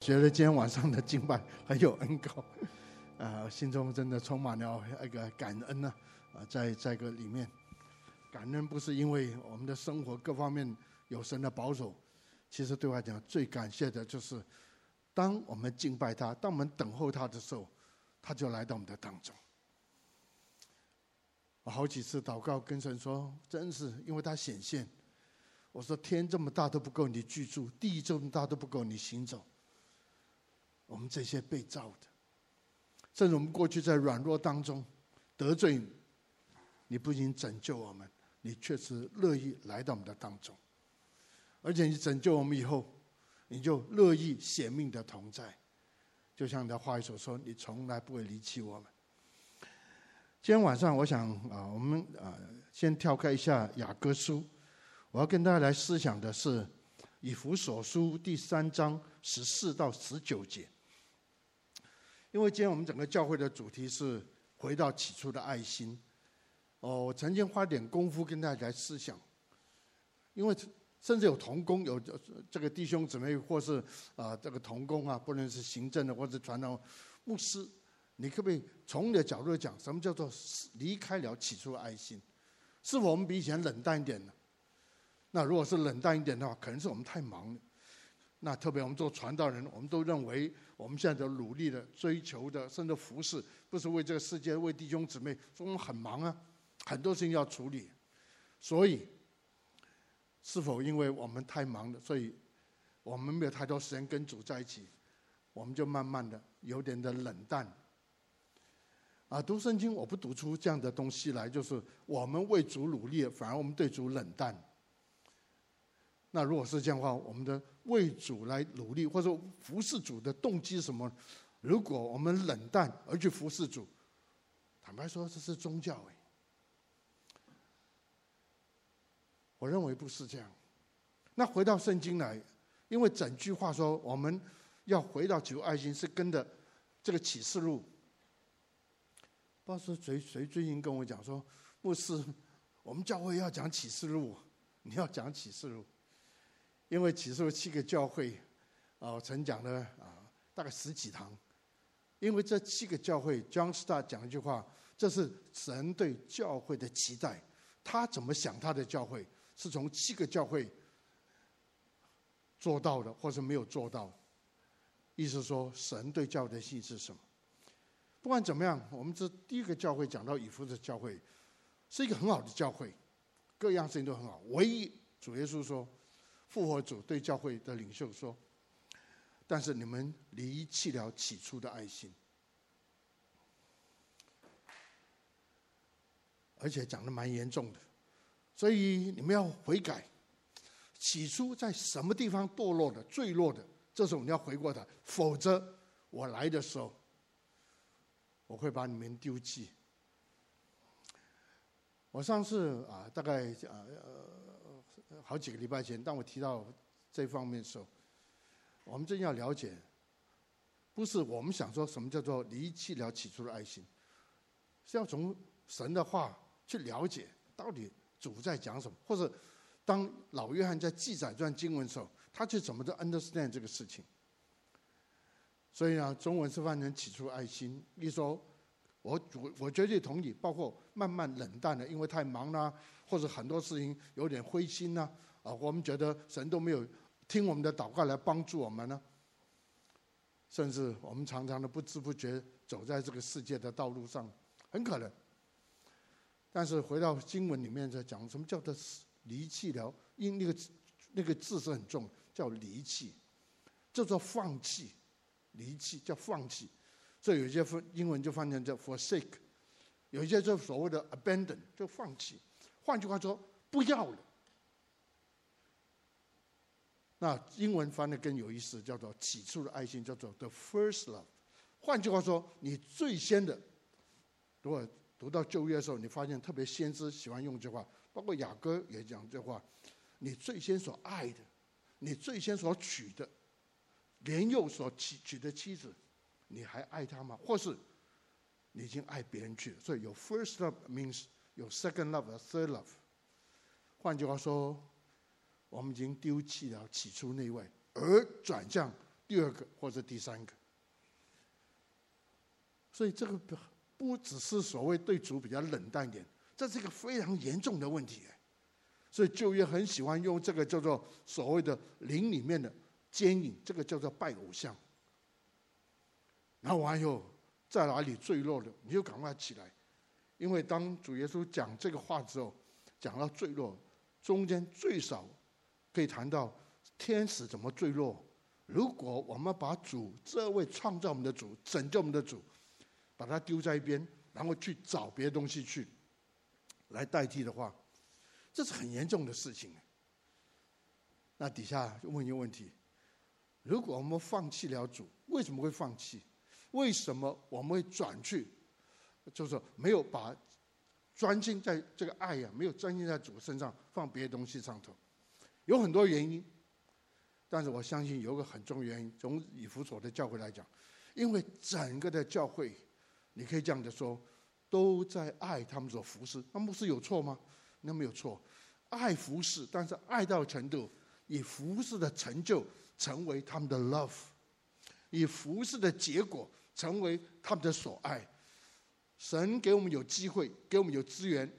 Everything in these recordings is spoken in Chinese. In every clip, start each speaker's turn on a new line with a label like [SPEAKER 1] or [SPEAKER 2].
[SPEAKER 1] 觉得今天晚上的敬拜很有恩膏，啊，心中真的充满了那个感恩呢，啊，在在这个里面，感恩不是因为我们的生活各方面有神的保守，其实对我来讲最感谢的就是，当我们敬拜他，当我们等候他的时候，他就来到我们的当中。我好几次祷告跟神说，真是因为他显现。我说天这么大都不够你居住，地这么大都不够你行走。我们这些被造的，正如我们过去在软弱当中得罪你，你不仅拯救我们，你确实乐意来到我们的当中，而且你拯救我们以后，你就乐意显命的同在。就像你的话语所说，你从来不会离弃我们。今天晚上，我想啊，我们啊，先跳开一下雅各书。我要跟大家来思想的是《以弗所书》第三章十四到十九节，因为今天我们整个教会的主题是回到起初的爱心。哦，我曾经花点功夫跟大家来思想，因为甚至有同工，有这个弟兄姊妹，或是啊这个同工啊，不论是行政的或者传道牧师，你可不可以从你的角度讲，什么叫做离开了起初的爱心？是否我们比以前冷淡一点呢？那如果是冷淡一点的话，可能是我们太忙了。那特别我们做传道人，我们都认为我们现在的努力的追求的，甚至服侍，不是为这个世界，为弟兄姊妹，说我们很忙啊，很多事情要处理。所以，是否因为我们太忙了，所以我们没有太多时间跟主在一起，我们就慢慢的有点的冷淡。啊，读圣经我不读出这样的东西来，就是我们为主努力，反而我们对主冷淡。那如果是这样的话，我们的为主来努力，或者说服侍主的动机是什么？如果我们冷淡而去服侍主，坦白说，这是宗教哎。我认为不是这样。那回到圣经来，因为整句话说我们要回到求爱心，是跟着这个启示录。不知道是谁谁最近跟我讲说，牧师，我们教会要讲启示录，你要讲启示录。因为启示录七个教会，啊，我曾讲了啊，大概十几堂。因为这七个教会，John Stott 讲一句话，这是神对教会的期待。他怎么想他的教会，是从七个教会做到的，或是没有做到。意思说，神对教会的信是什么？不管怎么样，我们这第一个教会讲到以弗的教会，是一个很好的教会，各样事情都很好。唯一主耶稣说。复活主对教会的领袖说：“但是你们离弃了起初的爱心，而且讲的蛮严重的，所以你们要悔改。起初在什么地方堕落的、坠落的，这时候你要回过头，否则我来的时候，我会把你们丢弃。”我上次啊，大概啊呃。好几个礼拜前，当我提到这方面的时候，我们真要了解，不是我们想说什么叫做离弃了起初的爱心，是要从神的话去了解到底主在讲什么，或者当老约翰在记载这段经文的时候，他去怎么的 understand 这个事情。所以呢，中文是翻成起初爱心，一说。我我我绝对同意，包括慢慢冷淡了，因为太忙了，或者很多事情有点灰心呐，啊，我们觉得神都没有听我们的祷告来帮助我们呢，甚至我们常常的不知不觉走在这个世界的道路上，很可能。但是回到经文里面在讲什么叫做离弃了，因那个那个字是很重，叫离弃，叫做放弃，离弃叫放弃。这有些分英文就翻成叫 forsake，有一些就所谓的 abandon 就放弃，换句话说不要了。那英文翻的更有意思，叫做起初的爱心，叫做 the first love。换句话说，你最先的，如果读到旧约的时候，你发现特别先知喜欢用这话，包括雅歌也讲这话，你最先所爱的，你最先所娶的，年幼所娶娶的妻子。你还爱他吗？或是你已经爱别人去了？所以有 first love means 有 second love 和、third love。换句话说，我们已经丢弃了起初那位，而转向第二个或者第三个。所以这个不不只是所谓对主比较冷淡一点，这是一个非常严重的问题。所以旧约很喜欢用这个叫做所谓的灵里面的奸淫，这个叫做拜偶像。然后完以后在哪里坠落的，你就赶快起来，因为当主耶稣讲这个话之后，讲到坠落，中间最少可以谈到天使怎么坠落。如果我们把主这位创造我们的主、拯救我们的主，把它丢在一边，然后去找别的东西去来代替的话，这是很严重的事情。那底下就问一个问题：如果我们放弃了主，为什么会放弃？为什么我们会转去？就是没有把专心在这个爱呀，没有专心在主身上，放别的东西上头，有很多原因。但是我相信有个很重要原因，从以弗所的教会来讲，因为整个的教会。你可以这样子说，都在爱他们所服侍，那牧师有错吗？那没有错，爱服侍，但是爱到程度，以服侍的成就成为他们的 love，以服侍的结果成为他们的所爱。神给我们有机会，给我们有资源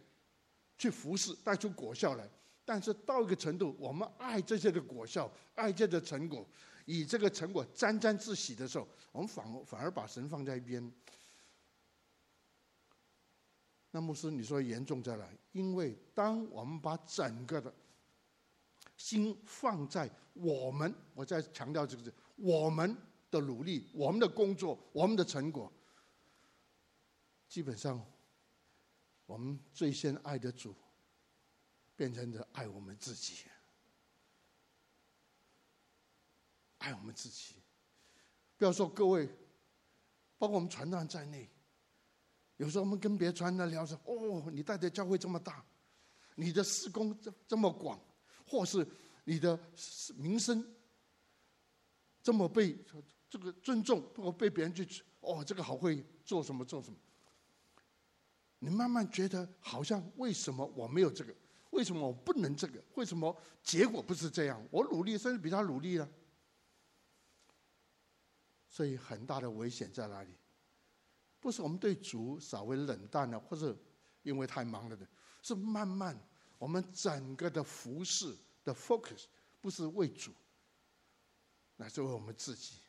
[SPEAKER 1] 去服侍，带出果效来。但是到一个程度，我们爱这些的果效，爱这些的成果，以这个成果沾沾自喜的时候，我们反而反而把神放在一边。那牧师，你说严重在哪？因为当我们把整个的心放在我们，我再强调这个字，我们的努力、我们的工作、我们的成果，基本上，我们最先爱的主，变成了爱我们自己，爱我们自己。不要说各位，包括我们传道在内。有时候我们跟别的传道聊说：“哦，你带的教会这么大，你的事工这这么广，或是你的名声这么被这个尊重，或被别人去哦，这个好会做什么做什么。”你慢慢觉得好像为什么我没有这个？为什么我不能这个？为什么结果不是这样？我努力甚至比他努力了，所以很大的危险在哪里？不是我们对主稍微冷淡了，或者因为太忙了的，是慢慢我们整个的服饰的 focus 不是为主，乃是为我们自己。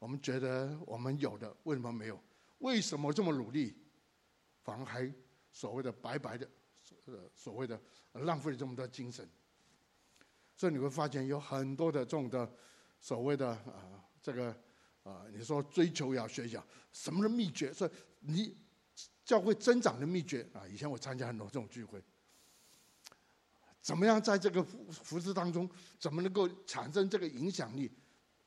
[SPEAKER 1] 我们觉得我们有的为什么没有？为什么这么努力，反而还所谓的白白的，呃，所谓的浪费了这么多精神？所以你会发现有很多的这种的所谓的啊、这个。啊，你说追求要学习，什么的秘诀？说你教会增长的秘诀啊！以前我参加很多这种聚会，怎么样在这个服服事当中，怎么能够产生这个影响力？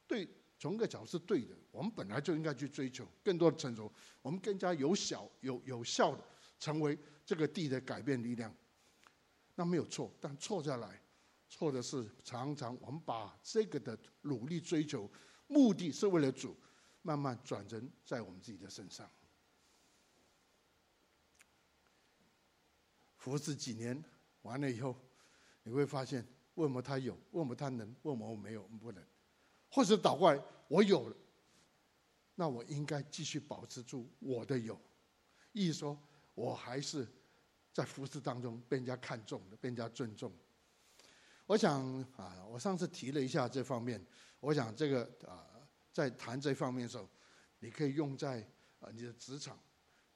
[SPEAKER 1] 对，从个角度是对的。我们本来就应该去追求更多的成熟，我们更加有效、有有效的成为这个地的改变力量。那没有错，但错下来，错的是常常我们把这个的努力追求。目的是为了主，慢慢转成在我们自己的身上。服侍几年完了以后，你会发现，为什么他有？为什么他能？为什么我没有？我们不能？或者倒过来，我有，那我应该继续保持住我的有，意思说，我还是在服饰当中被人家看重的，被人家尊重。我想啊，我上次提了一下这方面。我想这个啊，在谈这方面的时候，你可以用在啊你的职场。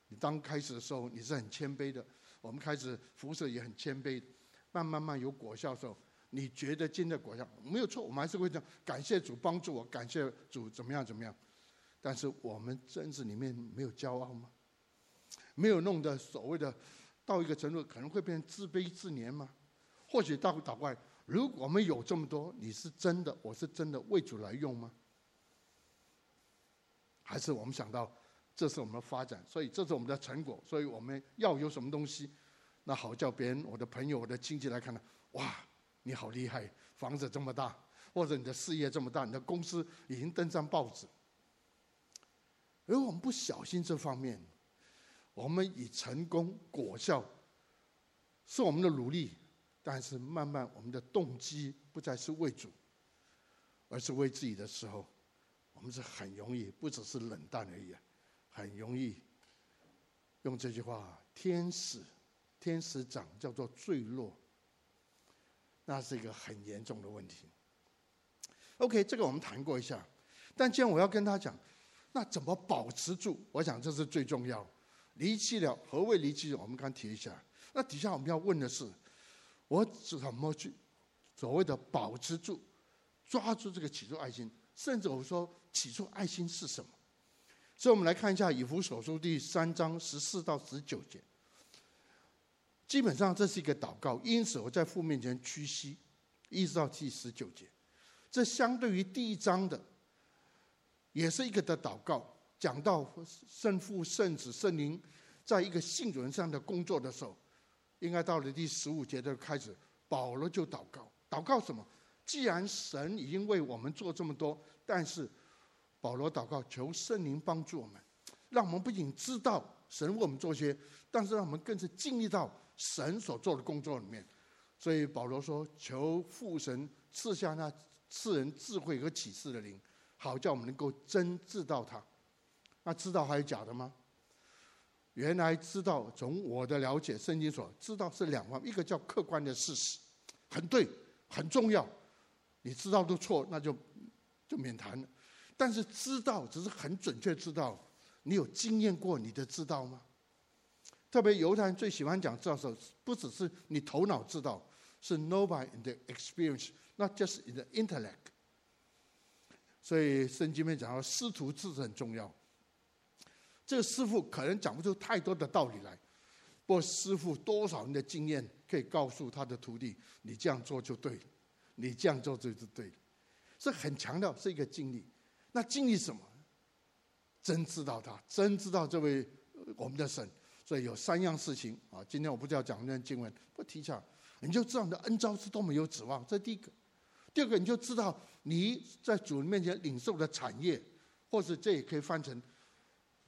[SPEAKER 1] 你刚开始的时候，你是很谦卑的。我们开始服饰也很谦卑，慢慢慢有果效的时候，你觉得今的果效没有错，我们还是会这样感谢主帮助我，感谢主怎么样怎么样。但是我们真是里面没有骄傲吗？没有弄得所谓的到一个程度，可能会变成自卑自怜吗？或许大倒过来。如果我们有这么多，你是真的，我是真的为主来用吗？还是我们想到这是我们的发展，所以这是我们的成果，所以我们要有什么东西，那好叫别人、我的朋友、我的亲戚来看呢？哇，你好厉害，房子这么大，或者你的事业这么大，你的公司已经登上报纸。如果我们不小心这方面，我们以成功果效是我们的努力。但是慢慢，我们的动机不再是为主，而是为自己的时候，我们是很容易，不只是冷淡而已，很容易用这句话：天使，天使长叫做坠落，那是一个很严重的问题。OK，这个我们谈过一下，但既然我要跟他讲，那怎么保持住？我想这是最重要。离弃了，何谓离弃？我们刚提一下。那底下我们要问的是，我怎么去所谓的保持住、抓住这个起初爱心？甚至我说，起初爱心是什么？所以，我们来看一下以弗所书第三章十四到十九节。基本上这是一个祷告，因此我在父面前屈膝，一直到第十九节。这相对于第一章的，也是一个的祷告，讲到圣父、圣子、圣灵在一个信主人上的工作的时候，应该到了第十五节的开始，保罗就祷告，祷告什么？既然神已经为我们做这么多，但是保罗祷告求圣灵帮助我们，让我们不仅知道神为我们做些，但是让我们更是经历到神所做的工作里面。所以保罗说：“求父神赐下那赐人智慧和启示的灵，好叫我们能够真知道他。那知道还有假的吗？原来知道，从我的了解，圣经所知道是两方，一个叫客观的事实，很对，很重要。”你知道都错，那就就免谈了。但是知道只是很准确知道，你有经验过你的知道吗？特别犹太人最喜欢讲知道的时候，不只是你头脑知道，是 know by in the experience，not just in the intellect。所以圣经里面讲到师徒制很重要。这个师傅可能讲不出太多的道理来，不过师傅多少人的经验可以告诉他的徒弟，你这样做就对了。你这样做就是对的，是很强调是一个经历。那经历什么？真知道他，真知道这位我们的神。所以有三样事情啊。今天我不是要讲那经文，不提一下，你就知道你的恩召是多么有指望。这第一个，第二个，你就知道你在主人面前领受的产业，或是这也可以翻成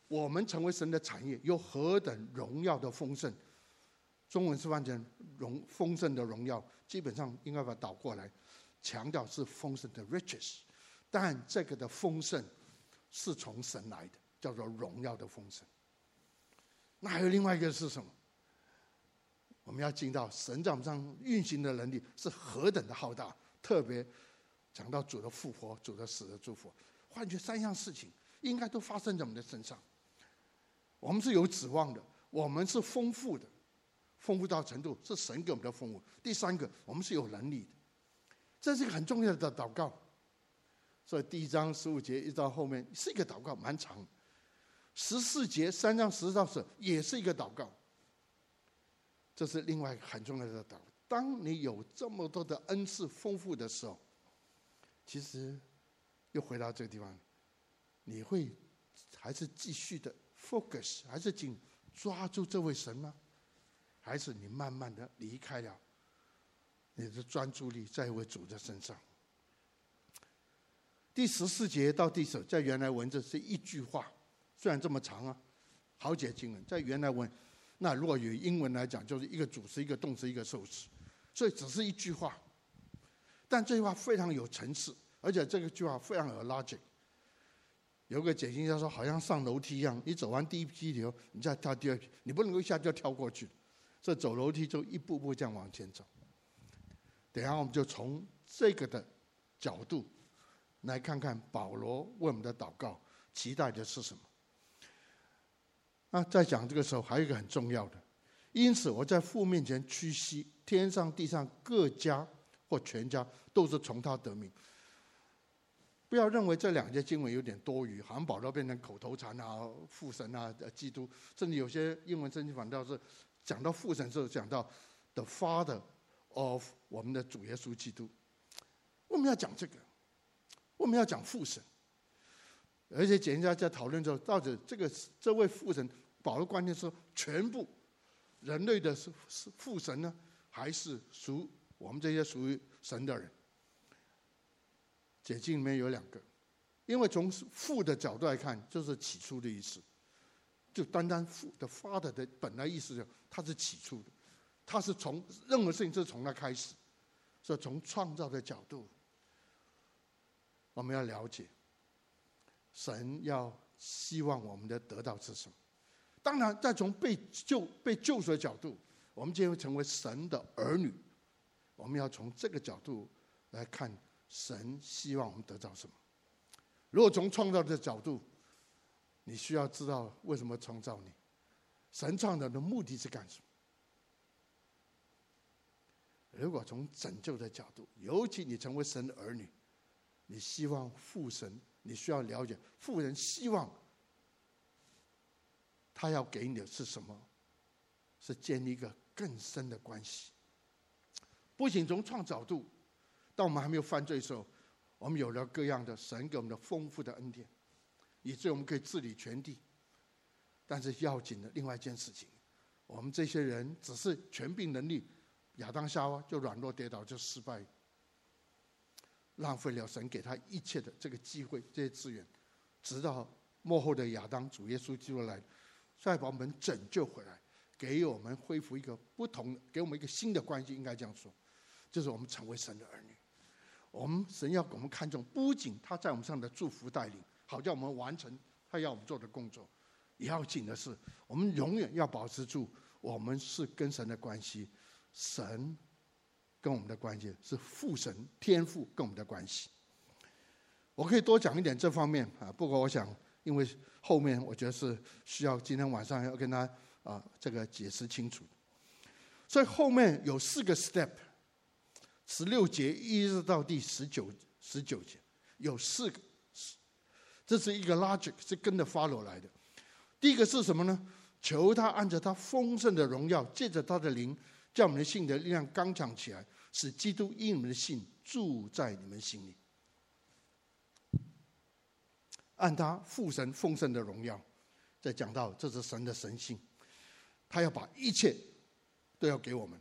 [SPEAKER 1] 我们成为神的产业，有何等荣耀的丰盛。中文是翻成荣丰盛的荣耀，基本上应该把它倒过来。强调是丰盛的 riches，但这个的丰盛是从神来的，叫做荣耀的丰盛。那还有另外一个是什么？我们要进到神在我们上运行的能力是何等的浩大，特别讲到主的复活、主的死的祝福。换句三样事情应该都发生在我们的身上。我们是有指望的，我们是丰富的，丰富到程度是神给我们的丰富。第三个，我们是有能力的。这是一个很重要的祷告，所以第一章十五节一直到后面是一个祷告，蛮长。十四节三章十到十也是一个祷告，这是另外一个很重要的祷告。当你有这么多的恩赐丰富的时候，其实又回到这个地方，你会还是继续的 focus，还是紧抓住这位神吗？还是你慢慢的离开了？你的专注力在一位主的身上。第十四节到第十，在原来文字是一句话，虽然这么长啊，好解经文，在原来文，那如果有英文来讲，就是一个主词、一个动词、一个受词，所以只是一句话，但这句话非常有层次，而且这个句话非常有 logic。有个解经家说，好像上楼梯一样，你走完第一批以后，你再跳第二批，你不能够一下就跳过去，所以走楼梯就一步步这样往前走。等下，我们就从这个的角度来看看保罗为我们的祷告期待的是什么。那在讲这个时候，还有一个很重要的，因此我在父面前屈膝，天上地上各家或全家都是从他得名。不要认为这两节经文有点多余，好像保罗变成口头禅啊，父神啊，基督，甚至有些英文圣经反倒是讲到父神时候讲到 the Father。of 我们的主耶稣基督，我们要讲这个，我们要讲父神，而且简家在讨论之后，到底这个这位父神，保罗观念说，全部人类的是是父神呢，还是属我们这些属于神的人？解经里面有两个，因为从父的角度来看，就是起初的意思，就单单父的 Father 的本来意思就他是起初的。他是从任何事情，就是从他开始，所以从创造的角度，我们要了解，神要希望我们的得到是什么？当然，再从被救、被救赎的角度，我们今天会成为神的儿女，我们要从这个角度来看神希望我们得到什么。如果从创造的角度，你需要知道为什么创造你，神创造的目的是干什么？如果从拯救的角度，尤其你成为神的儿女，你希望父神，你需要了解富人希望他要给你的是什么？是建立一个更深的关系。不仅从创造度，当我们还没有犯罪的时候，我们有了各样的神给我们的丰富的恩典，以至于我们可以治理全地。但是要紧的另外一件事情，我们这些人只是权柄能力。亚当夏娃就软弱跌倒，就失败，浪费了神给他一切的这个机会、这些资源，直到幕后的亚当主耶稣基督来，再把我们拯救回来，给我们恢复一个不同，给我们一个新的关系，应该这样说，就是我们成为神的儿女。我们神要给我们看重，不仅他在我们上的祝福带领，好叫我们完成他要我们做的工作，也要紧的是，我们永远要保持住我们是跟神的关系。神跟我们的关系是父神天父跟我们的关系。我可以多讲一点这方面啊，不过我想，因为后面我觉得是需要今天晚上要跟他啊这个解释清楚。所以后面有四个 step，十六节一直到第十九十九节有四个，这是一个 logic 是跟着 follow 来的。第一个是什么呢？求他按着他丰盛的荣耀，借着他的灵。叫我们的信的力量刚强起来，使基督因你们的信住在你们心里。按他父神丰盛的荣耀，再讲到这是神的神性，他要把一切都要给我们，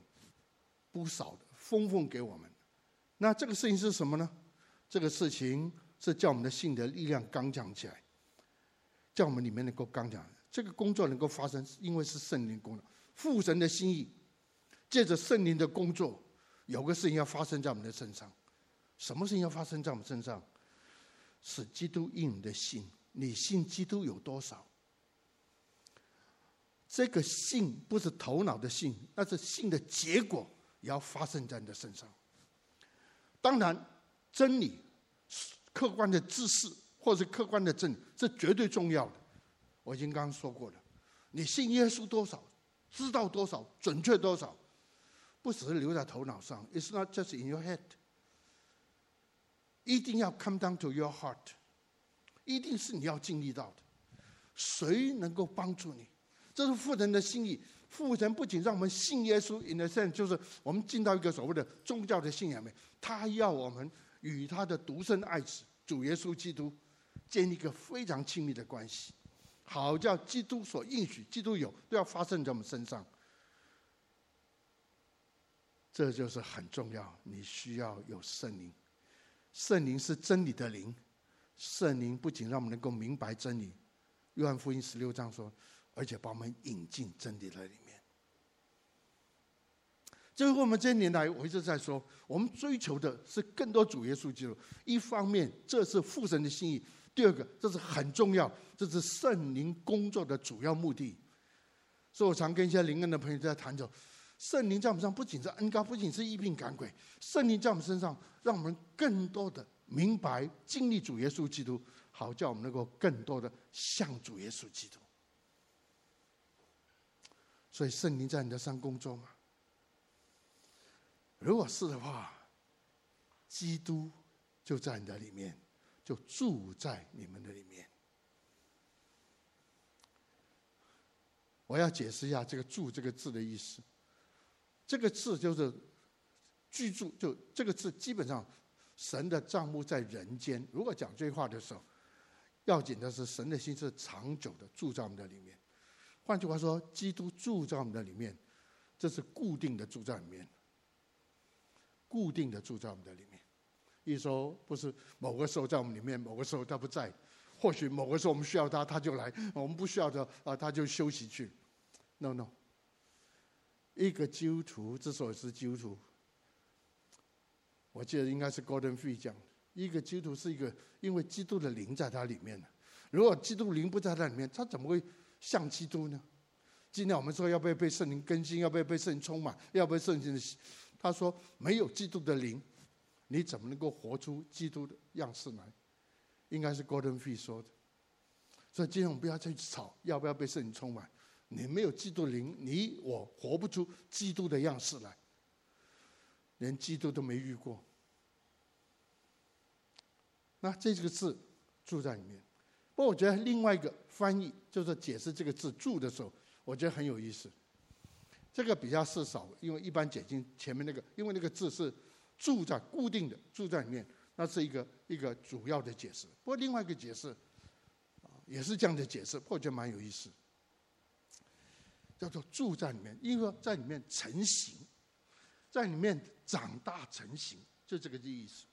[SPEAKER 1] 不少的丰丰给我们。那这个事情是什么呢？这个事情是叫我们的信的力量刚强起来，叫我们里面能够刚强。这个工作能够发生，因为是圣灵工作，父神的心意。借着圣灵的工作，有个事情要发生在我们的身上。什么事情要发生在我们身上？是基督应你的信。你信基督有多少？这个信不是头脑的信，那是信的结果也要发生在你的身上。当然，真理、客观的知识或是客观的真理是绝对重要的。我已经刚刚说过了，你信耶稣多少，知道多少，准确多少。不只是留在头脑上，It's not just in your head。一定要 come down to your heart，一定是你要经历到的。谁能够帮助你？这是父神的心意。父神不仅让我们信耶稣，in the sense，就是我们进到一个所谓的宗教的信仰里面，他要我们与他的独生爱子主耶稣基督建立一个非常亲密的关系，好叫基督所应许，基督有都要发生在我们身上。这就是很重要，你需要有圣灵。圣灵是真理的灵，圣灵不仅让我们能够明白真理，约翰福音十六章说，而且把我们引进真理的里面。最后，我们这些年来，我一直在说，我们追求的是更多主耶稣基督。一方面，这是父神的心意；第二个，这是很重要，这是圣灵工作的主要目的。所以我常跟一些灵恩的朋友在谈着。圣灵在我们上不仅是恩膏，不仅是医病赶鬼。圣灵在我们身上，让我们更多的明白、经历主耶稣基督，好叫我们能够更多的像主耶稣基督。所以圣灵在你的身上工作吗？如果是的话，基督就在你的里面，就住在你们的里面。我要解释一下这个“住”这个字的意思。这个字就是居住，就这个字基本上，神的帐幕在人间。如果讲这句话的时候，要紧的是神的心是长久的住在我们的里面。换句话说，基督住在我们的里面，这是固定的住在里面，固定的住在我们的里面。意思说，不是某个时候在我们里面，某个时候他不在。或许某个时候我们需要他，他就来；我们不需要的啊，他就休息去。No no。一个基督徒之所以是基督徒，我记得应该是 Gordon Fee 讲，一个基督徒是一个因为基督的灵在他里面，如果基督灵不在那里面，他怎么会像基督呢？今天我们说要不要被圣灵更新，要不要被圣灵充满，要不要圣灵的？他说没有基督的灵，你怎么能够活出基督的样式来？应该是 Gordon Fee 说的。所以今天我们不要再去吵，要不要被圣灵充满？你没有基督灵，你我活不出基督的样式来，连基督都没遇过。那这几个字住在里面。不过我觉得另外一个翻译就是解释这个字“住”的时候，我觉得很有意思。这个比较是少，因为一般解经前面那个，因为那个字是住在固定的住在里面，那是一个一个主要的解释。不过另外一个解释，也是这样的解释，我觉得蛮有意思。叫做住在里面，因为在里面成型，在里面长大成型，就这个意思。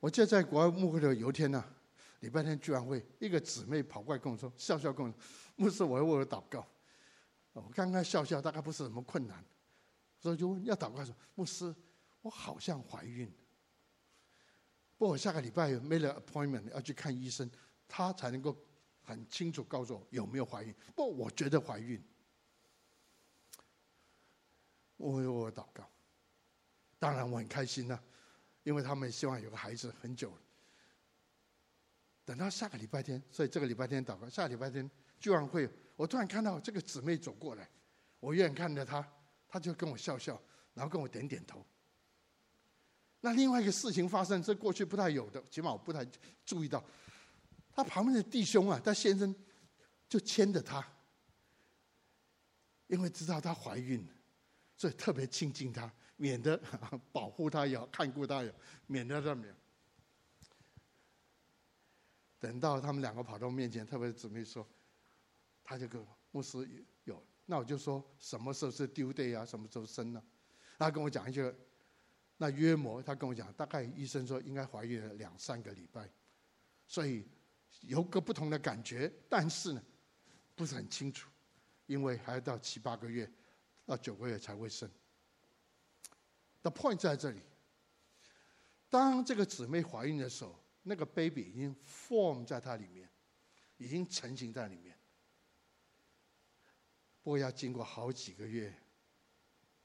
[SPEAKER 1] 我记得在国外牧会的有一天呢，礼拜天聚完会，一个姊妹跑过来跟我说，笑笑跟我说：“牧师，我要为我祷告。”我刚刚笑笑，大概不是什么困难，所以就问要祷告说：“牧师，我好像怀孕。”不过我下个礼拜没了 appointment 要去看医生，他才能够。很清楚告诉我有没有怀孕，不，我觉得怀孕。我为我祷告，当然我很开心了，因为他们希望有个孩子很久了。等到下个礼拜天，所以这个礼拜天祷告，下个礼拜天聚完会，我突然看到这个姊妹走过来，我远远看着她，她就跟我笑笑，然后跟我点点头。那另外一个事情发生，这过去不太有的，起码我不太注意到。他旁边的弟兄啊，他先生就牵着他，因为知道他怀孕，所以特别亲近她，免得 保护她也好，看顾她也好，免得他没有。等到他们两个跑到我面前，特别姊妹说，他就跟牧师有，那我就说什么时候是 due day 啊？什么时候生呢？他跟我讲一句，那约莫他跟我讲，大概医生说应该怀孕了两三个礼拜，所以。有个不同的感觉，但是呢，不是很清楚，因为还要到七八个月，到九个月才会生。The point 在这里，当这个姊妹怀孕的时候，那个 baby 已经 form 在她里面，已经成型在里面。不过要经过好几个月，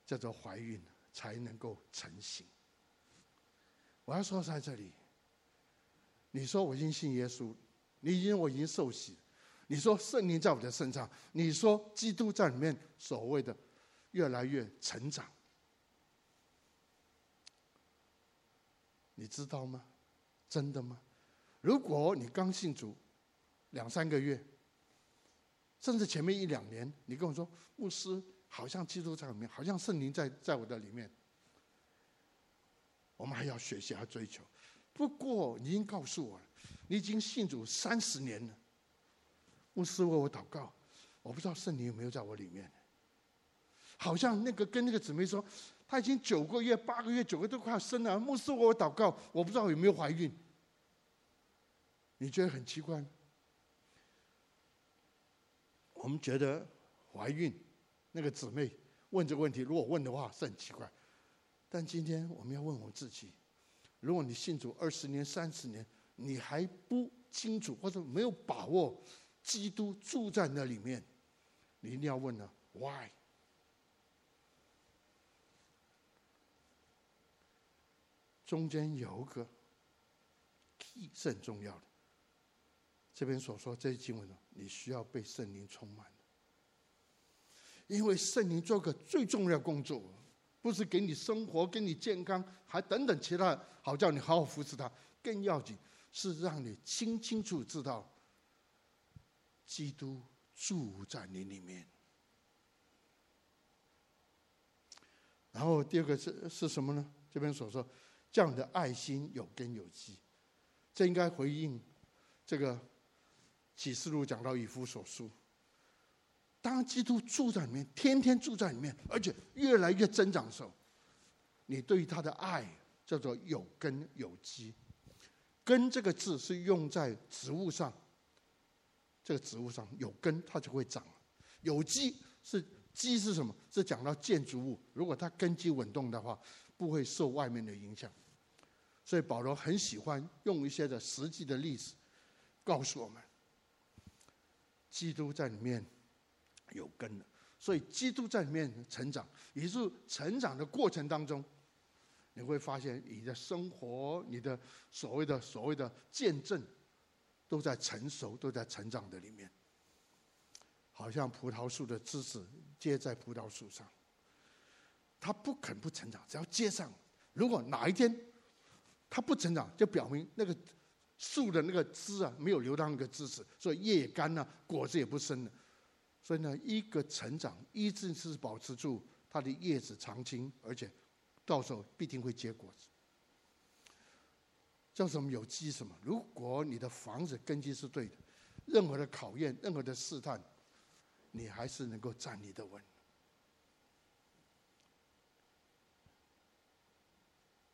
[SPEAKER 1] 叫做怀孕才能够成型。我要说在这里，你说我已经信耶稣。你已经，我已经受洗。你说圣灵在我的身上，你说基督在里面，所谓的越来越成长，你知道吗？真的吗？如果你刚信主两三个月，甚至前面一两年，你跟我说牧师，好像基督在里面，好像圣灵在在我的里面，我们还要学习，要追求。不过你已经告诉我了。你已经信主三十年了，牧师为我祷告，我不知道圣灵有没有在我里面。好像那个跟那个姊妹说，她已经九个月、八个月、九个月都快要生了，牧师为我祷告，我不知道有没有怀孕。你觉得很奇怪？我们觉得怀孕，那个姊妹问这个问题，如果问的话是很奇怪。但今天我们要问我自己：如果你信主二十年、三十年，你还不清楚或者没有把握，基督住在那里面，你一定要问了，Why？中间有个 key 是很重要的。这边所说这些经文呢，你需要被圣灵充满，因为圣灵做个最重要工作，不是给你生活、给你健康，还等等其他，好叫你好好服侍他，更要紧。是让你清清楚知道，基督住在你里面。然后第二个是是什么呢？这边所说，这样的爱心有根有基，这应该回应这个启示录讲到以弗所书。当基督住在里面，天天住在里面，而且越来越增长的时候，你对他的爱叫做有根有基。根这个字是用在植物上，这个植物上有根，它就会长。有机是基是什么？是讲到建筑物，如果它根基稳动的话，不会受外面的影响。所以保罗很喜欢用一些的实际的例子，告诉我们，基督在里面有根了。所以，基督在里面成长，也是成长的过程当中，你会发现你的生活、你的所谓的所谓的见证，都在成熟、都在成长的里面。好像葡萄树的枝子接在葡萄树上，它不肯不成长，只要接上。如果哪一天它不成长，就表明那个树的那个枝啊没有流到那个枝子，所以叶也干了，果子也不生了。所以呢，一个成长一直是保持住它的叶子常青，而且到时候必定会结果子。叫什么有机什么？如果你的房子根基是对的，任何的考验、任何的试探，你还是能够站立得稳。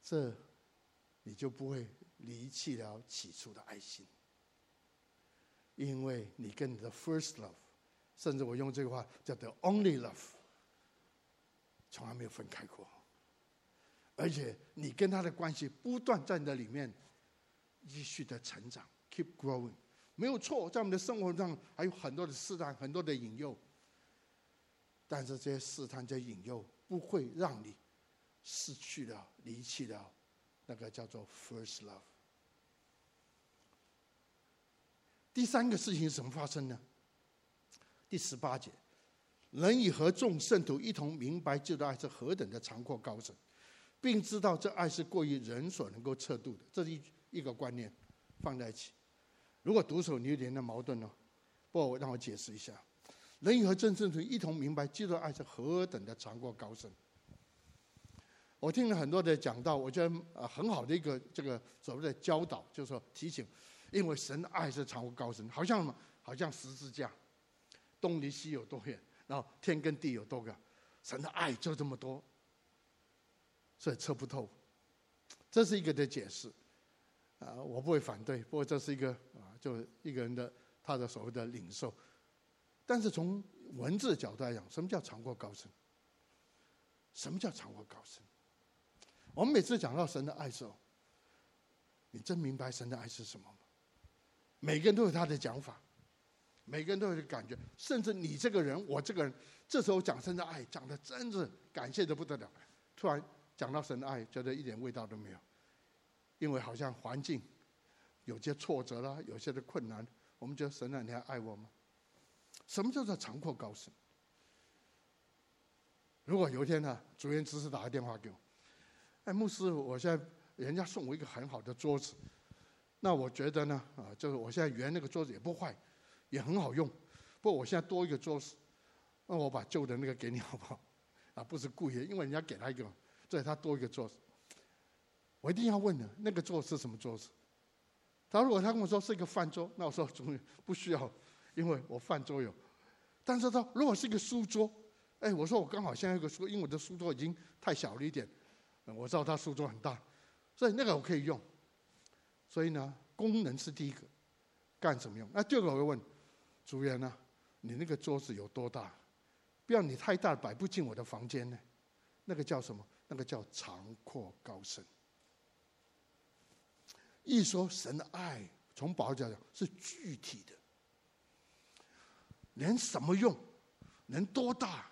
[SPEAKER 1] 这你就不会离弃了起初的爱心，因为你跟你的 first love。甚至我用这个话叫做 “only love”，从来没有分开过。而且你跟他的关系不断在你的里面继续的成长，keep growing，没有错。在我们的生活上还有很多的试探，很多的引诱，但是这些试探、这些引诱不会让你失去了、离弃了那个叫做 “first love”。第三个事情是什么发生呢？第十八节，人与和众圣徒一同明白，基督的爱是何等的长阔高深，并知道这爱是过于人所能够测度的。这是一一个观念，放在一起。如果读书你有点的矛盾呢？不，我让我解释一下。人与和真正徒一同明白，基督的爱是何等的长过高深。我听了很多的讲道，我觉得啊很好的一个这个所谓的教导，就是说提醒，因为神的爱是长过高深，好像什么？好像十字架。东离西有多远？然后天跟地有多高？神的爱就这么多，所以测不透。这是一个的解释，啊，我不会反对。不过这是一个啊，就一个人的他的所谓的领受。但是从文字角度来讲，什么叫长过高深？什么叫长过高深？我们每次讲到神的爱时候，你真明白神的爱是什么吗？每个人都有他的讲法。每个人都有感觉，甚至你这个人，我这个人，这时候讲神的爱，讲的真是感谢的不得了。突然讲到神的爱，觉得一点味道都没有，因为好像环境有些挫折啦，有些的困难，我们觉得神啊，你还爱我吗？什么叫做长阔高深？如果有一天呢，主任只是打个电话给我，哎，牧师，我现在人家送我一个很好的桌子，那我觉得呢，啊，就是我现在原那个桌子也不坏。也很好用，不过我现在多一个桌子，那我把旧的那个给你好不好？啊，不是故意的，因为人家给他一个，所以他多一个桌子。我一定要问的，那个桌子是什么桌子？他如果他跟我说是一个饭桌，那我说终于不需要，因为我饭桌有。但是他如果是一个书桌，哎，我说我刚好现在有个书，因为我的书桌已经太小了一点，我知道他书桌很大，所以那个我可以用。所以呢，功能是第一个，干什么用？那第二个我会问。主人呢？你那个桌子有多大？不要你太大，摆不进我的房间呢。那个叫什么？那个叫长阔高深。一说神的爱，从保罗讲讲是具体的，连什么用，能多大？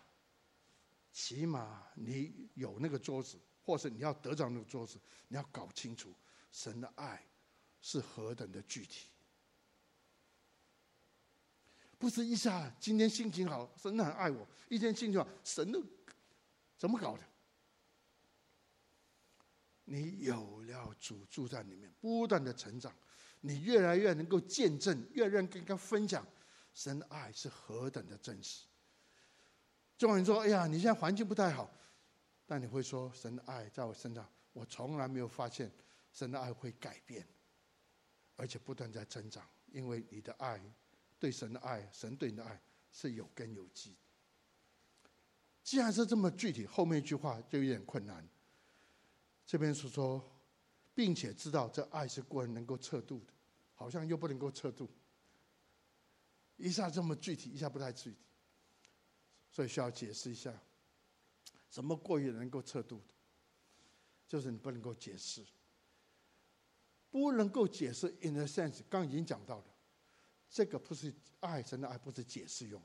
[SPEAKER 1] 起码你有那个桌子，或是你要得着那个桌子，你要搞清楚神的爱是何等的具体。不是一下今天心情好，神很爱我；一天心情好，神都怎么搞的？你有了主住在里面，不断的成长，你越来越能够见证，越来越跟他分享神的爱是何等的真实。众人说：“哎呀，你现在环境不太好。”但你会说：“神的爱在我身上，我从来没有发现神的爱会改变，而且不断在增长，因为你的爱。”对神的爱，神对你的爱是有根有基。既然是这么具体，后面一句话就有点困难。这边是说，并且知道这爱是过人能够测度的，好像又不能够测度。一下这么具体，一下不太具体，所以需要解释一下，什么过于能够测度的？就是你不能够解释，不能够解释。In a sense，刚已经讲到了。这个不是爱，神的爱不是解释用，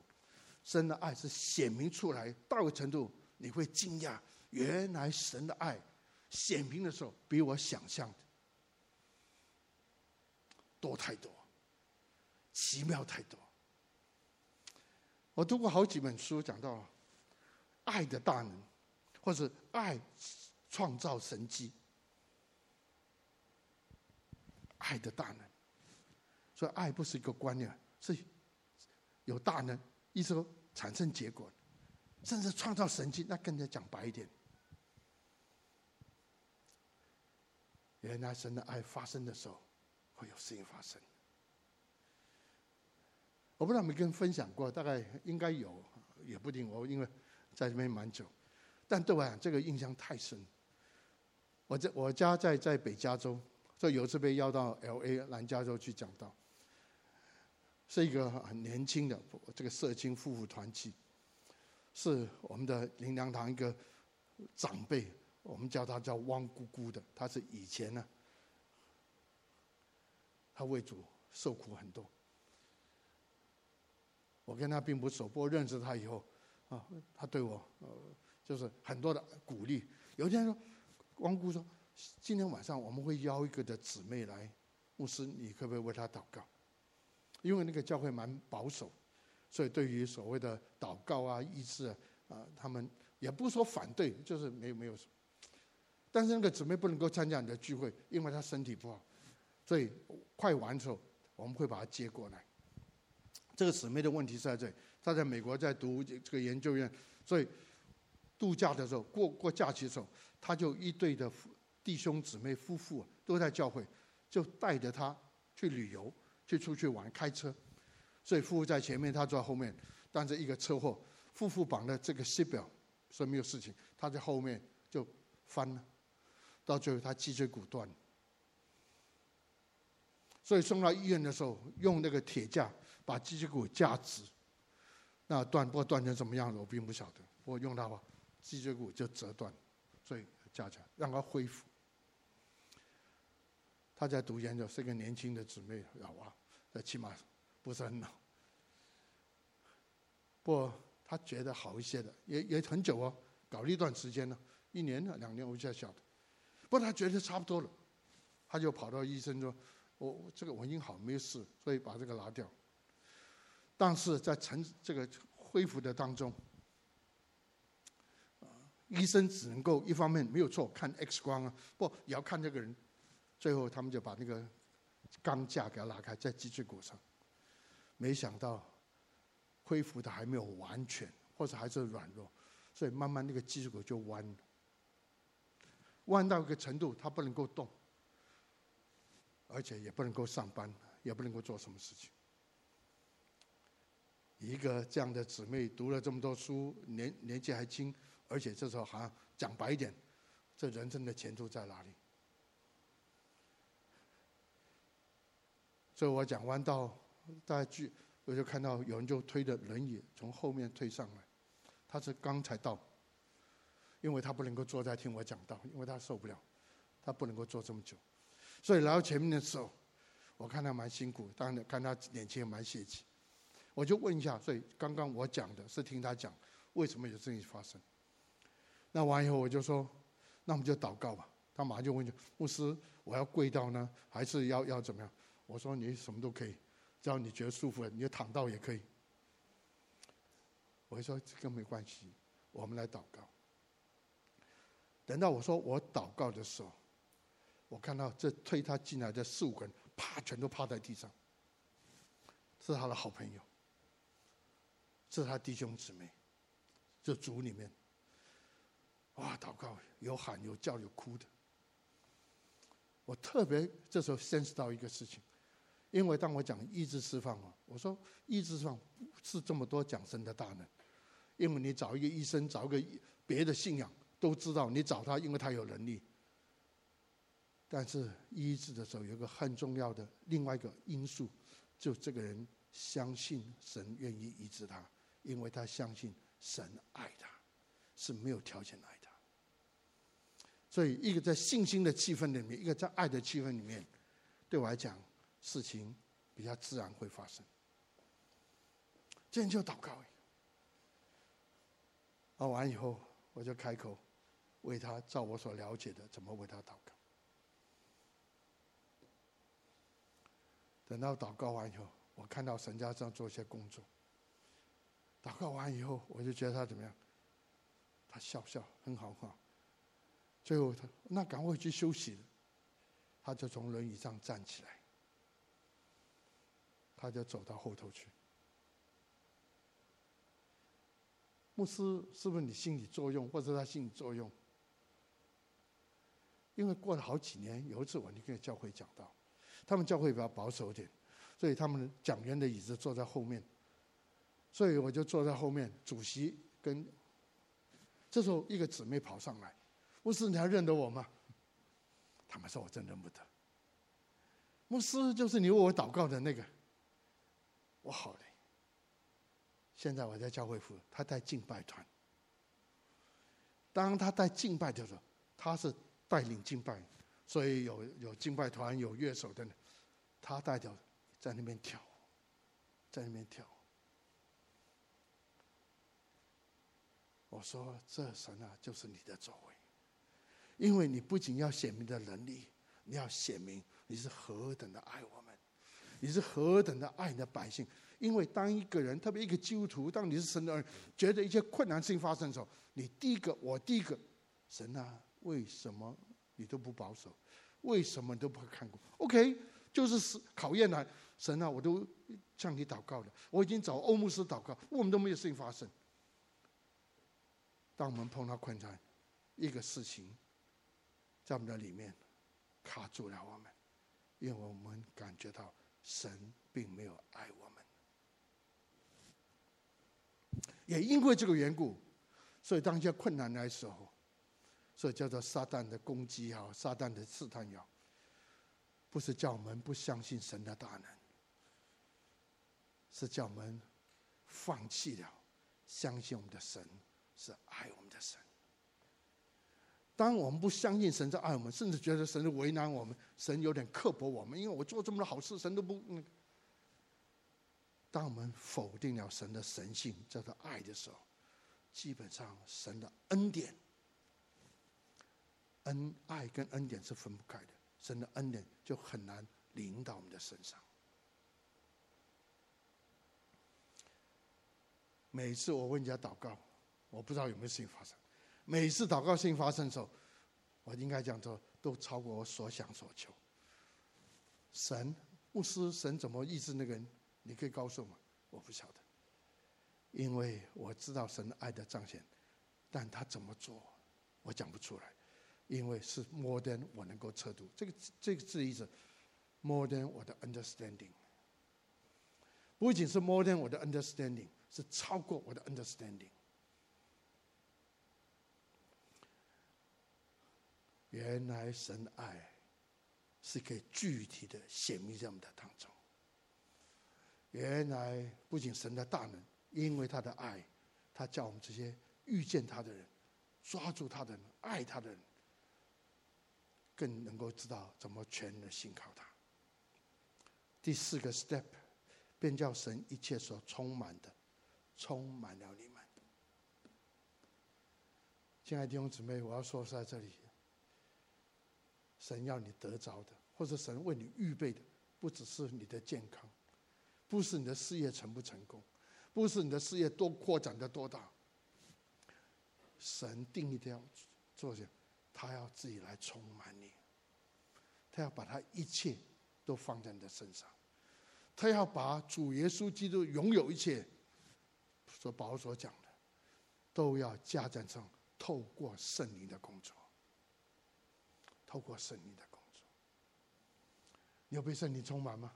[SPEAKER 1] 神的爱是显明出来，到个程度你会惊讶，原来神的爱显明的时候比我想象的多太多，奇妙太多。我读过好几本书，讲到爱的大能，或是爱创造神迹，爱的大能。所以爱不是一个观念，是有大能，意思说产生结果，甚至创造神迹。那更加讲白一点，原来神的爱发生的时候，会有事情发生。我不知道有没跟分享过，大概应该有，也不定。我因为在这边蛮久，但对我来讲，这个印象太深。我在我家在在北加州，所以有一次被邀到 L.A. 南加州去讲道。是一个很年轻的这个社青夫妇团体，是我们的灵粮堂一个长辈，我们叫他叫汪姑姑的，他是以前呢，他为主受苦很多。我跟他并不熟，不过认识他以后，啊，他对我呃就是很多的鼓励。有一天说，汪姑说，今天晚上我们会邀一个的姊妹来，牧师，你可不可以为他祷告？因为那个教会蛮保守，所以对于所谓的祷告啊、医治啊，啊，他们也不说反对，就是没有没有。但是那个姊妹不能够参加你的聚会，因为她身体不好，所以快完的时候我们会把她接过来。这个姊妹的问题是在这里，她在美国在读这个研究院，所以度假的时候过过假期的时候，她就一对的弟兄姊妹夫妇都在教会，就带着她去旅游。去出去玩，开车，所以夫妇在前面，他坐在后面。但是一个车祸，夫妇绑的这个 C 表说没有事情，他在后面就翻了，到最后他脊椎骨断。所以送到医院的时候，用那个铁架把脊椎骨架直。那断不过断成什么样子，我并不晓得。我用它吧，脊椎骨就折断，所以架起来让它恢复。他在读研究，是个年轻的姊妹，哇。最起码不是很老，不过他觉得好一些的，也也很久哦，搞了一段时间了，一年了两年，我不晓得。不过他觉得差不多了，他就跑到医生说：“我这个我已经好，没事，所以把这个拿掉。”但是在成这个恢复的当中，医生只能够一方面没有错，看 X 光啊，不也要看这个人。最后他们就把那个。钢架给他拉开，在脊椎骨上，没想到恢复的还没有完全，或者还是软弱，所以慢慢那个脊椎骨就弯了，弯到一个程度，他不能够动，而且也不能够上班，也不能够做什么事情。一个这样的姊妹读了这么多书，年年纪还轻，而且这时候好像讲白一点，这人生的前途在哪里？所以我讲弯道大家去，我就看到有人就推着轮椅从后面推上来，他是刚才到，因为他不能够坐在听我讲道，因为他受不了，他不能够坐这么久，所以来到前面的时候，我看他蛮辛苦，当然看他年轻也蛮泄气，我就问一下，所以刚刚我讲的是听他讲为什么有这事情发生，那完以后我就说，那我们就祷告吧，他马上就问就牧师，我要跪到呢，还是要要怎么样？我说你什么都可以，只要你觉得舒服了，你就躺到也可以。我说这个没关系，我们来祷告。等到我说我祷告的时候，我看到这推他进来的四五个人，啪，全都趴在地上。是他的好朋友，是他弟兄姊妹，这组里面，哇，祷告有喊有叫有哭的。我特别这时候 sense 到一个事情。因为当我讲意志释放啊，我说意志释放是这么多讲神的大能，因为你找一个医生，找一个别的信仰，都知道你找他，因为他有能力。但是医治的时候有一个很重要的另外一个因素，就这个人相信神愿意医治他，因为他相信神爱他，是没有条件爱他。所以一个在信心的气氛里面，一个在爱的气氛里面，对我来讲。事情比较自然会发生。今天就祷告。祷完以后，我就开口为他照我所了解的怎么为他祷告。等到祷告完以后，我看到神家这样做一些工作。祷告完以后，我就觉得他怎么样？他笑笑，很好很好。最后他那赶快去休息了，他就从轮椅上站起来，他就走到后头去。牧师，是不是你心理作用，或者他心理作用？因为过了好几年，有一次我你跟教会讲到，他们教会比较保守一点，所以他们讲员的椅子坐在后面，所以我就坐在后面。主席跟这时候一个姊妹跑上来，牧师，你还认得我吗？他们说我真认不得。牧师就是你为我祷告的那个，我好嘞。现在我在教会服，他带敬拜团。当他带敬拜的时候，他是带领敬拜，所以有有敬拜团，有乐手等等，他代表在那边跳，在那边跳。我说：“这神啊，就是你的作为，因为你不仅要显明的能力，你要显明你是何等的爱我们，你是何等的爱你的百姓。”因为当一个人，特别一个基督徒，当你是神的人，觉得一些困难事情发生的时候，你第一个，我第一个，神啊，为什么你都不保守？为什么你都不看顾？OK，就是是考验来，神啊，我都向你祷告了，我已经找欧姆斯祷告，我们都没有事情发生。当我们碰到困难，一个事情在我们的里面卡住了我们，因为我们感觉到神并没有爱我们。也因为这个缘故，所以当一些困难来的时候，所以叫做撒旦的攻击也好，撒旦的试探也好，不是叫我们不相信神的大能，是叫我们放弃了相信我们的神是爱我们的神。当我们不相信神在爱我们，甚至觉得神是为难我们，神有点刻薄我们，因为我做这么多好事，神都不。当我们否定了神的神性，叫做爱的时候，基本上神的恩典、恩爱跟恩典是分不开的。神的恩典就很难临到我们的身上。每次我问人家祷告，我不知道有没有事情发生。每次祷告事情发生的时候，我应该讲说都超过我所想所求。神，牧师，神怎么医治那个人？你可以告诉我吗？我不晓得，因为我知道神爱的彰显，但他怎么做，我讲不出来，因为是 more than 我能够测度。这个这个字意思，more than 我的 understanding，不仅是 more than 我的 understanding，是超过我的 understanding。原来神的爱是可以具体的显明在我们的当中。原来不仅神的大能，因为他的爱，他叫我们这些遇见他的人、抓住他的人、爱他的人，更能够知道怎么全然的信靠他。第四个 step，便叫神一切所充满的，充满了你们。亲爱的弟兄姊妹，我要说在这里，神要你得着的，或者神为你预备的，不只是你的健康。不是你的事业成不成功，不是你的事业多扩展的多大。神定义的要做些，他要自己来充满你，他要把他一切都放在你的身上，他要把主耶稣基督拥有一切，所保罗所讲的，都要加在上，透过圣灵的工作，透过圣灵的工作，你有被圣灵充满吗？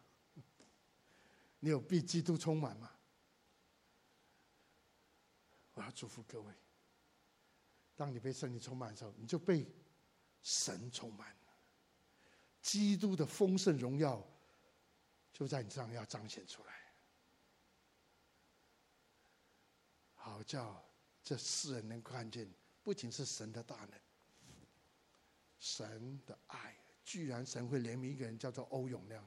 [SPEAKER 1] 你有被基督充满吗？我要祝福各位。当你被圣灵充满的时候，你就被神充满了。基督的丰盛荣耀就在你这样要彰显出来，好叫这世人能看见，不仅是神的大能，神的爱。居然神会怜悯一个人，叫做欧永亮。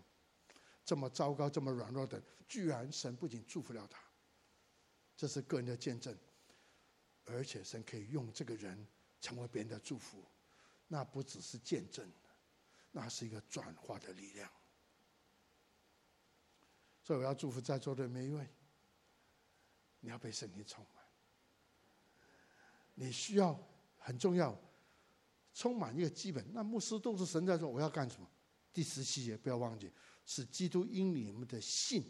[SPEAKER 1] 这么糟糕、这么软弱的，居然神不仅祝福了他，这是个人的见证，而且神可以用这个人成为别人的祝福，那不只是见证，那是一个转化的力量。所以我要祝福在座的每一位，你要被圣灵充满，你需要很重要，充满一个基本。那牧师都是神在说，我要干什么？第十七节不要忘记。是基督因你们的信，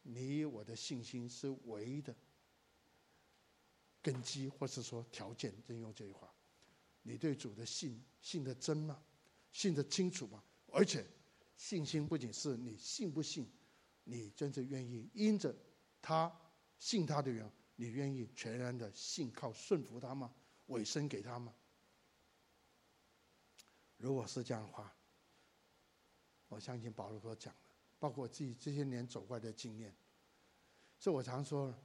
[SPEAKER 1] 你我的信心是唯一的根基，或是说条件。真用这句话，你对主的信信得真吗？信得清楚吗？而且信心不仅是你信不信，你真正愿意因着他信他的缘，你愿意全然的信靠顺服他吗？委身给他吗？如果是这样的话。我相信保罗所讲的，包括自己这些年走过来的经验，所以我常说，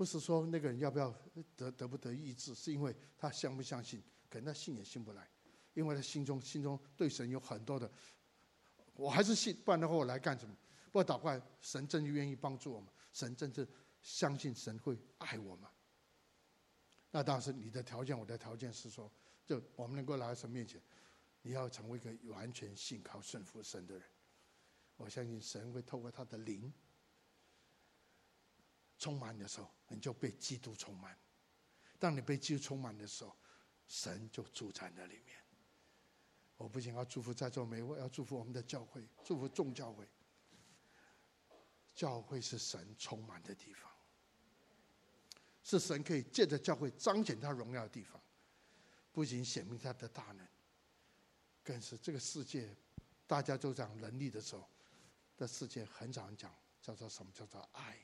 [SPEAKER 1] 不是说那个人要不要得得不得医治，是因为他相不相信，可能他信也信不来，因为他心中心中对神有很多的，我还是信，不然的话我来干什么？不过祷告，神真的愿意帮助我们，神真的相信神会爱我们。那当时你的条件，我的条件是说，就我们能够来到神面前。你要成为一个完全信靠顺服神的人，我相信神会透过他的灵充满的时候，你就被基督充满。当你被基督充满的时候，神就住在那里面。我不仅要祝福在座每一位，要祝福我们的教会，祝福众教会。教会是神充满的地方，是神可以借着教会彰显他荣耀的地方，不仅显明他的大能。更是这个世界，大家都讲能力的时候，这世界很少人讲叫做什么叫做爱。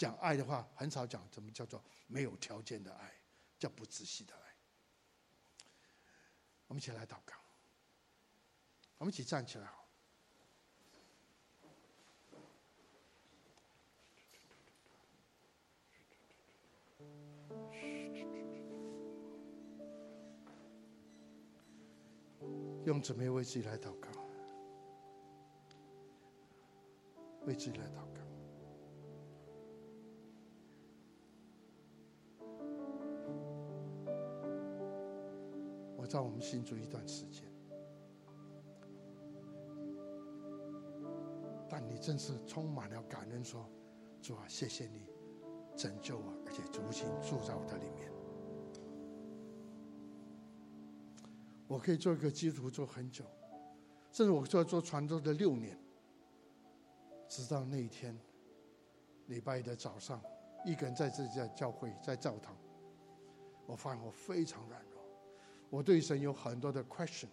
[SPEAKER 1] 讲爱的话，很少讲怎么叫做没有条件的爱，叫不仔细的爱。我们一起来祷告，我们一起站起来。用姊妹为自己来祷告，为自己来祷告。在我们信主一段时间，但你真是充满了感恩，说：“主啊，谢谢你拯救我，而且重新住在我的里面。”我可以做一个基督徒做很久，甚至我做做传道的六年，直到那一天，礼拜一的早上，一个人在这家教会，在教堂，我发现我非常软弱，我对神有很多的 question，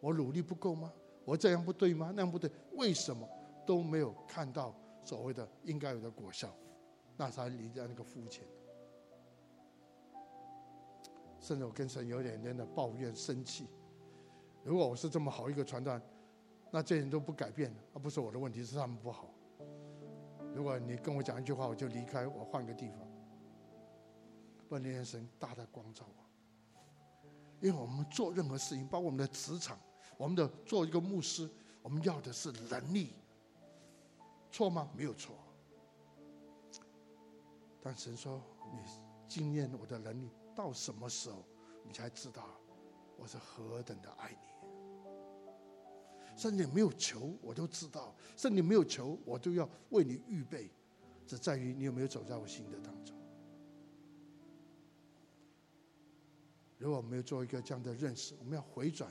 [SPEAKER 1] 我努力不够吗？我这样不对吗？那样不对，为什么都没有看到所谓的应该有的果效？那才离家那个肤浅。甚至我跟神有点点的抱怨、生气。如果我是这么好一个传道，那这些人都不改变，而不是我的问题，是他们不好。如果你跟我讲一句话，我就离开，我换个地方。不，那天神大大光照我，因为我们做任何事情，包括我们的职场，我们的做一个牧师，我们要的是能力，错吗？没有错。但神说，你经验我的能力。到什么时候，你才知道我是何等的爱你？甚至你没有求，我都知道；甚至你没有求，我都要为你预备。只在于你有没有走在我心的当中。如果没有做一个这样的认识，我们要回转，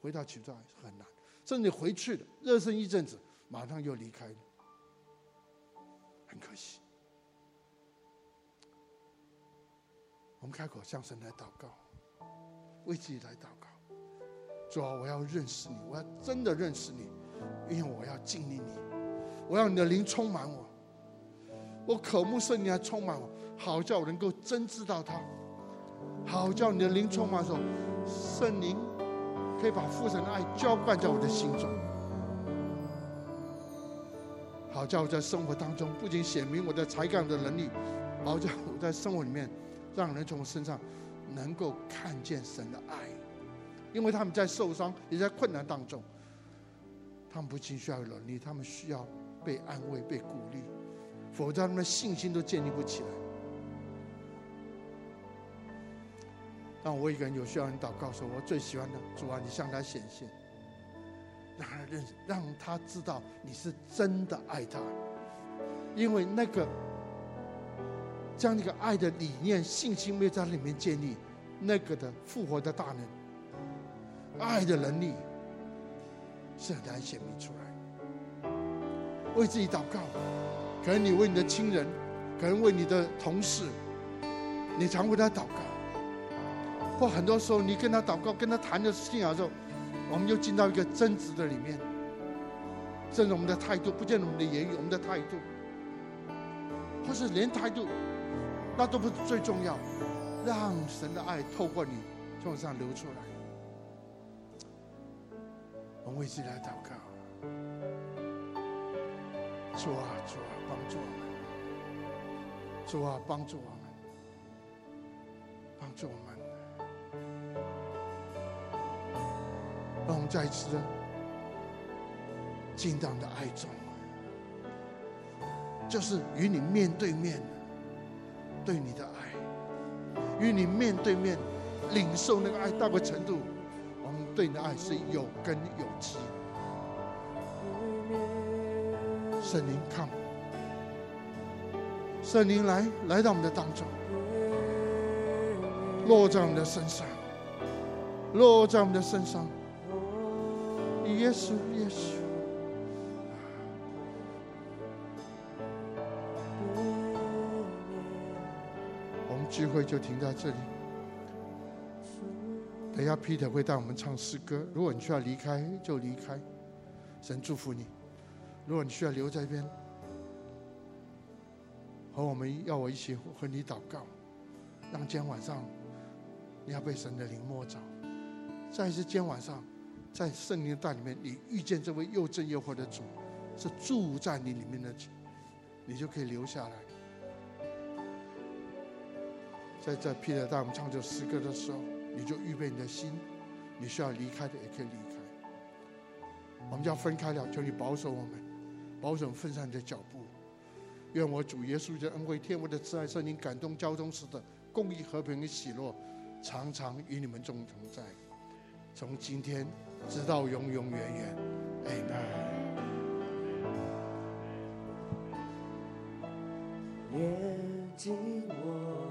[SPEAKER 1] 回到起初很难。甚至回去了，热身一阵子，马上又离开了，很可惜。我们开口向神来祷告，为自己来祷告。主啊，我要认识你，我要真的认识你，因为我要经历你，我要你的灵充满我。我渴慕圣灵来充满我，好叫我能够真知道他。好叫你的灵充满的时候，圣灵可以把父神的爱浇灌在我的心中。好叫我在生活当中不仅显明我的才干的能力，好叫我在生活里面。让人从我身上能够看见神的爱，因为他们在受伤，也在困难当中，他们不仅需要有能力，他们需要被安慰、被鼓励，否则他们的信心都建立不起来。当我一个人有需要人祷告时候，我最喜欢的主啊，你向他显现，让他认识，让他知道你是真的爱他，因为那个将那个爱的理念、信心没有在里面建立，那个的复活的大能、爱的能力。是很难显明出来。为自己祷告，可能你为你的亲人，可能为你的同事，你常为他祷告。或很多时候，你跟他祷告，跟他谈的信仰的时候，我们又进到一个争执的里面。甚至我们的态度，不见得我们的言语，我们的态度，或是连态度，那都不是最重要。让神的爱透过你从上流出来。我们为自己来祷告，主啊，主啊，帮助我们，主啊，帮助我们，帮助我们，再一次的进到你的爱中，就是与你面对面，对你的爱，与你面对面领受那个爱到个程度。我们对你的爱是有根有基。圣灵，come，圣灵来来到我们的当中，落在我们的身上，落在我们的身上。耶稣，耶稣。我们聚会就停在这里。等一下，Peter 会带我们唱诗歌。如果你需要离开，就离开。神祝福你。如果你需要留在这边，和我们要我一起和你祷告，让今天晚上你要被神的灵摸着。再一次，今天晚上在圣灵的带里面，你遇见这位又真又活的主，是住在你里面的主，你就可以留下来。在这 Peter 带我们唱这首诗歌的时候。你就预备你的心，你需要离开的也可以离开。我们就要分开了，求你保守我们，保守分散你的脚步。愿我主耶稣的恩惠、天父的慈爱、圣灵感动交通时的公益、和平与喜乐，常常与你们众同在，从今天直到永永远远。Amen。
[SPEAKER 2] 眼睛我。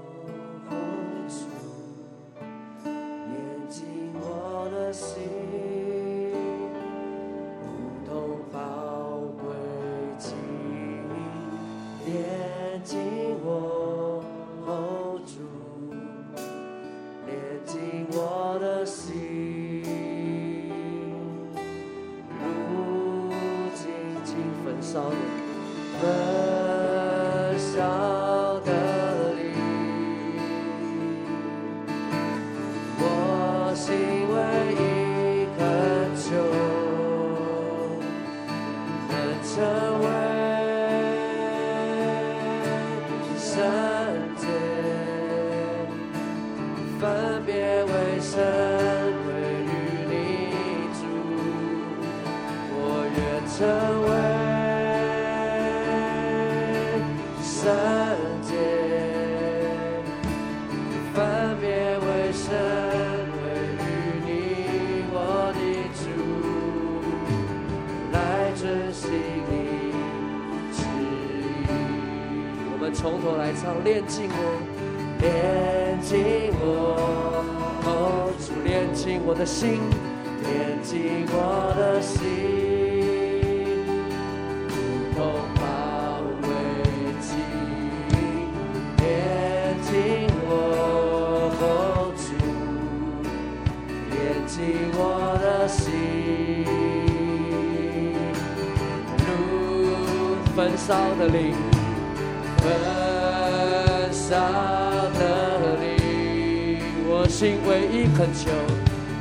[SPEAKER 2] 心唯一恳求，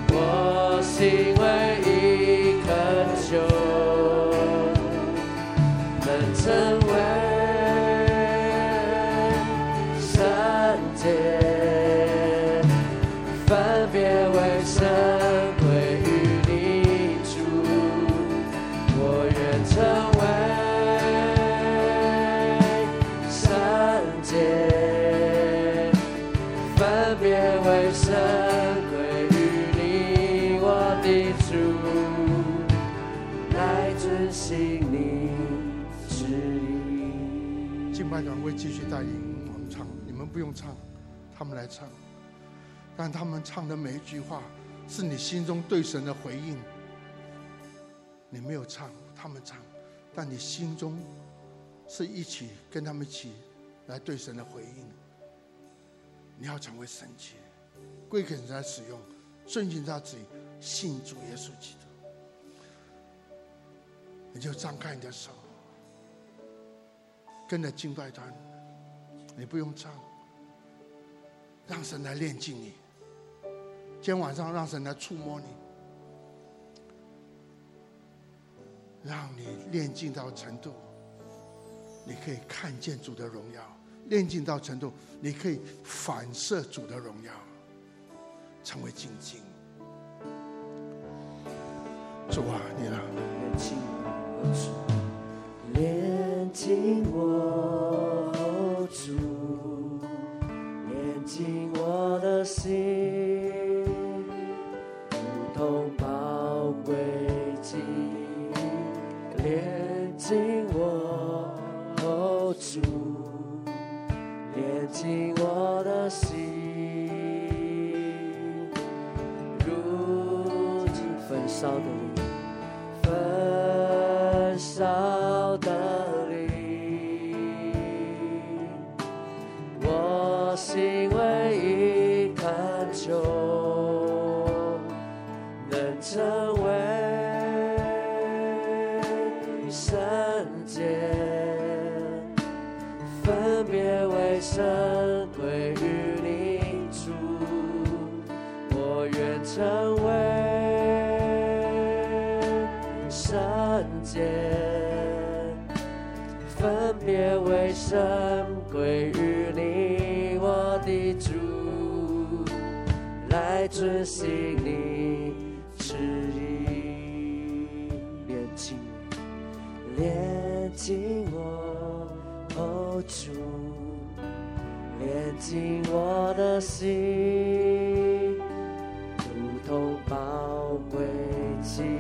[SPEAKER 2] 我心
[SPEAKER 1] 唱，他们来唱。但他们唱的每一句话，是你心中对神的回应。你没有唱，他们唱，但你心中是一起跟他们一起来对神的回应。你要成为圣洁，归给神来使用，遵循他旨意，信主耶稣基督。你就张开你的手，跟着敬拜团，你不用唱，让神来炼净你。今天晚上让神来触摸你，让你炼净到程度，你可以看见主的荣耀；炼净到程度，你可以反射主的荣耀，成为精金。主啊，你来
[SPEAKER 2] 炼净我，炼净我，主，进我的心，如同宝贵金炼进我后主，炼进我的心，如今焚烧的灵，焚烧。来遵行你旨意，炼净，炼净我，哦主，炼净我的心，如同宝贵金，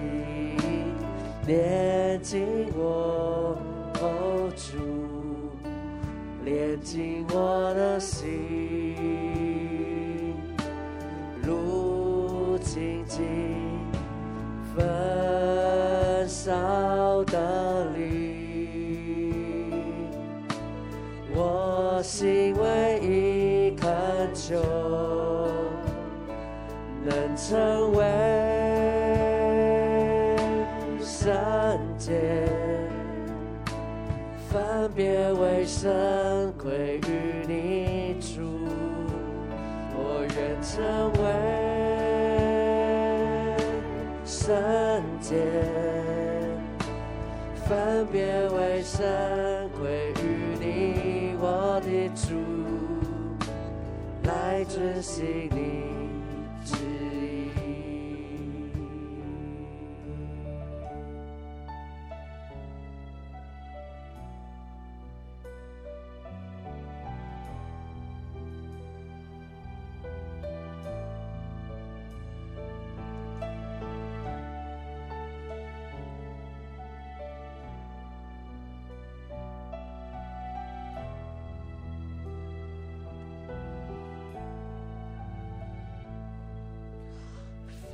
[SPEAKER 2] 炼净我，哦主。炼净我的就，能成为圣洁。分别为圣归于你主，我愿成为圣洁。分别为圣来遵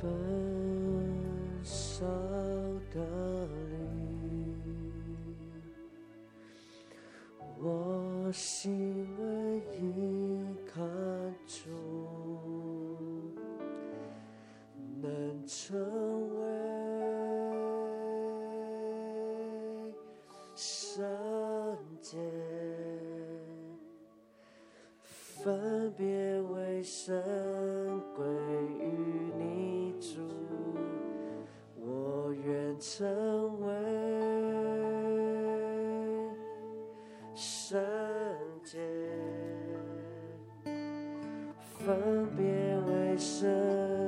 [SPEAKER 2] 分手。的灵，我心唯一恳求，能成为圣洁，分别为圣成为圣洁，分别为圣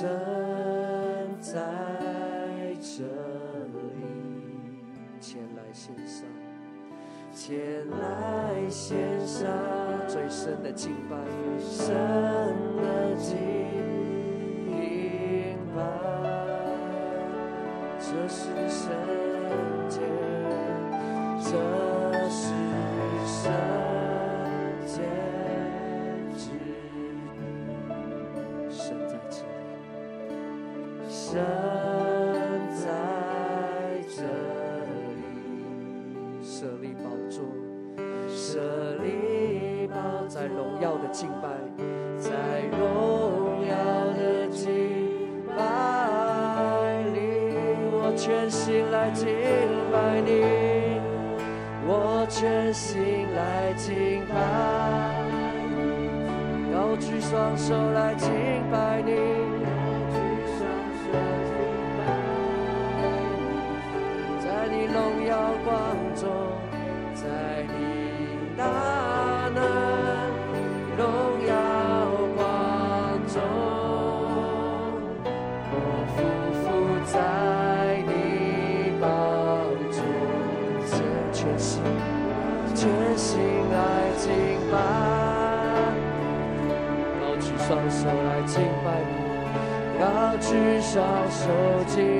[SPEAKER 2] 站在这里，前来献上，前来献上最深的敬拜，最深的敬拜，这是圣洁。神在这里，舍利宝座，舍利宝在荣耀的敬拜，在荣耀的敬拜里，我全心来敬拜你，我全心来敬拜，高举双手来敬。手机。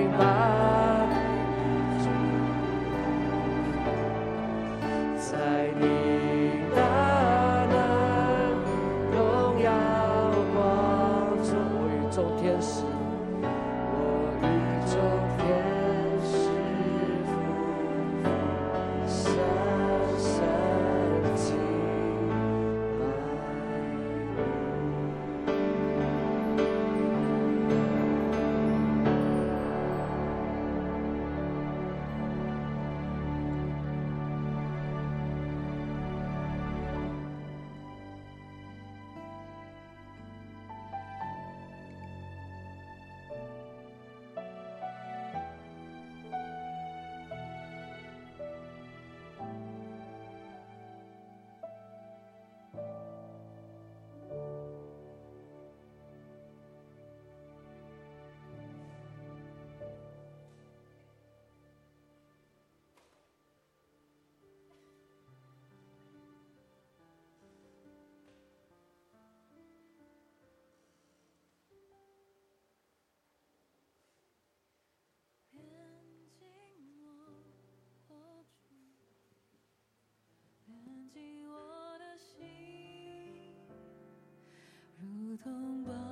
[SPEAKER 2] 紧我的心
[SPEAKER 3] 如同宝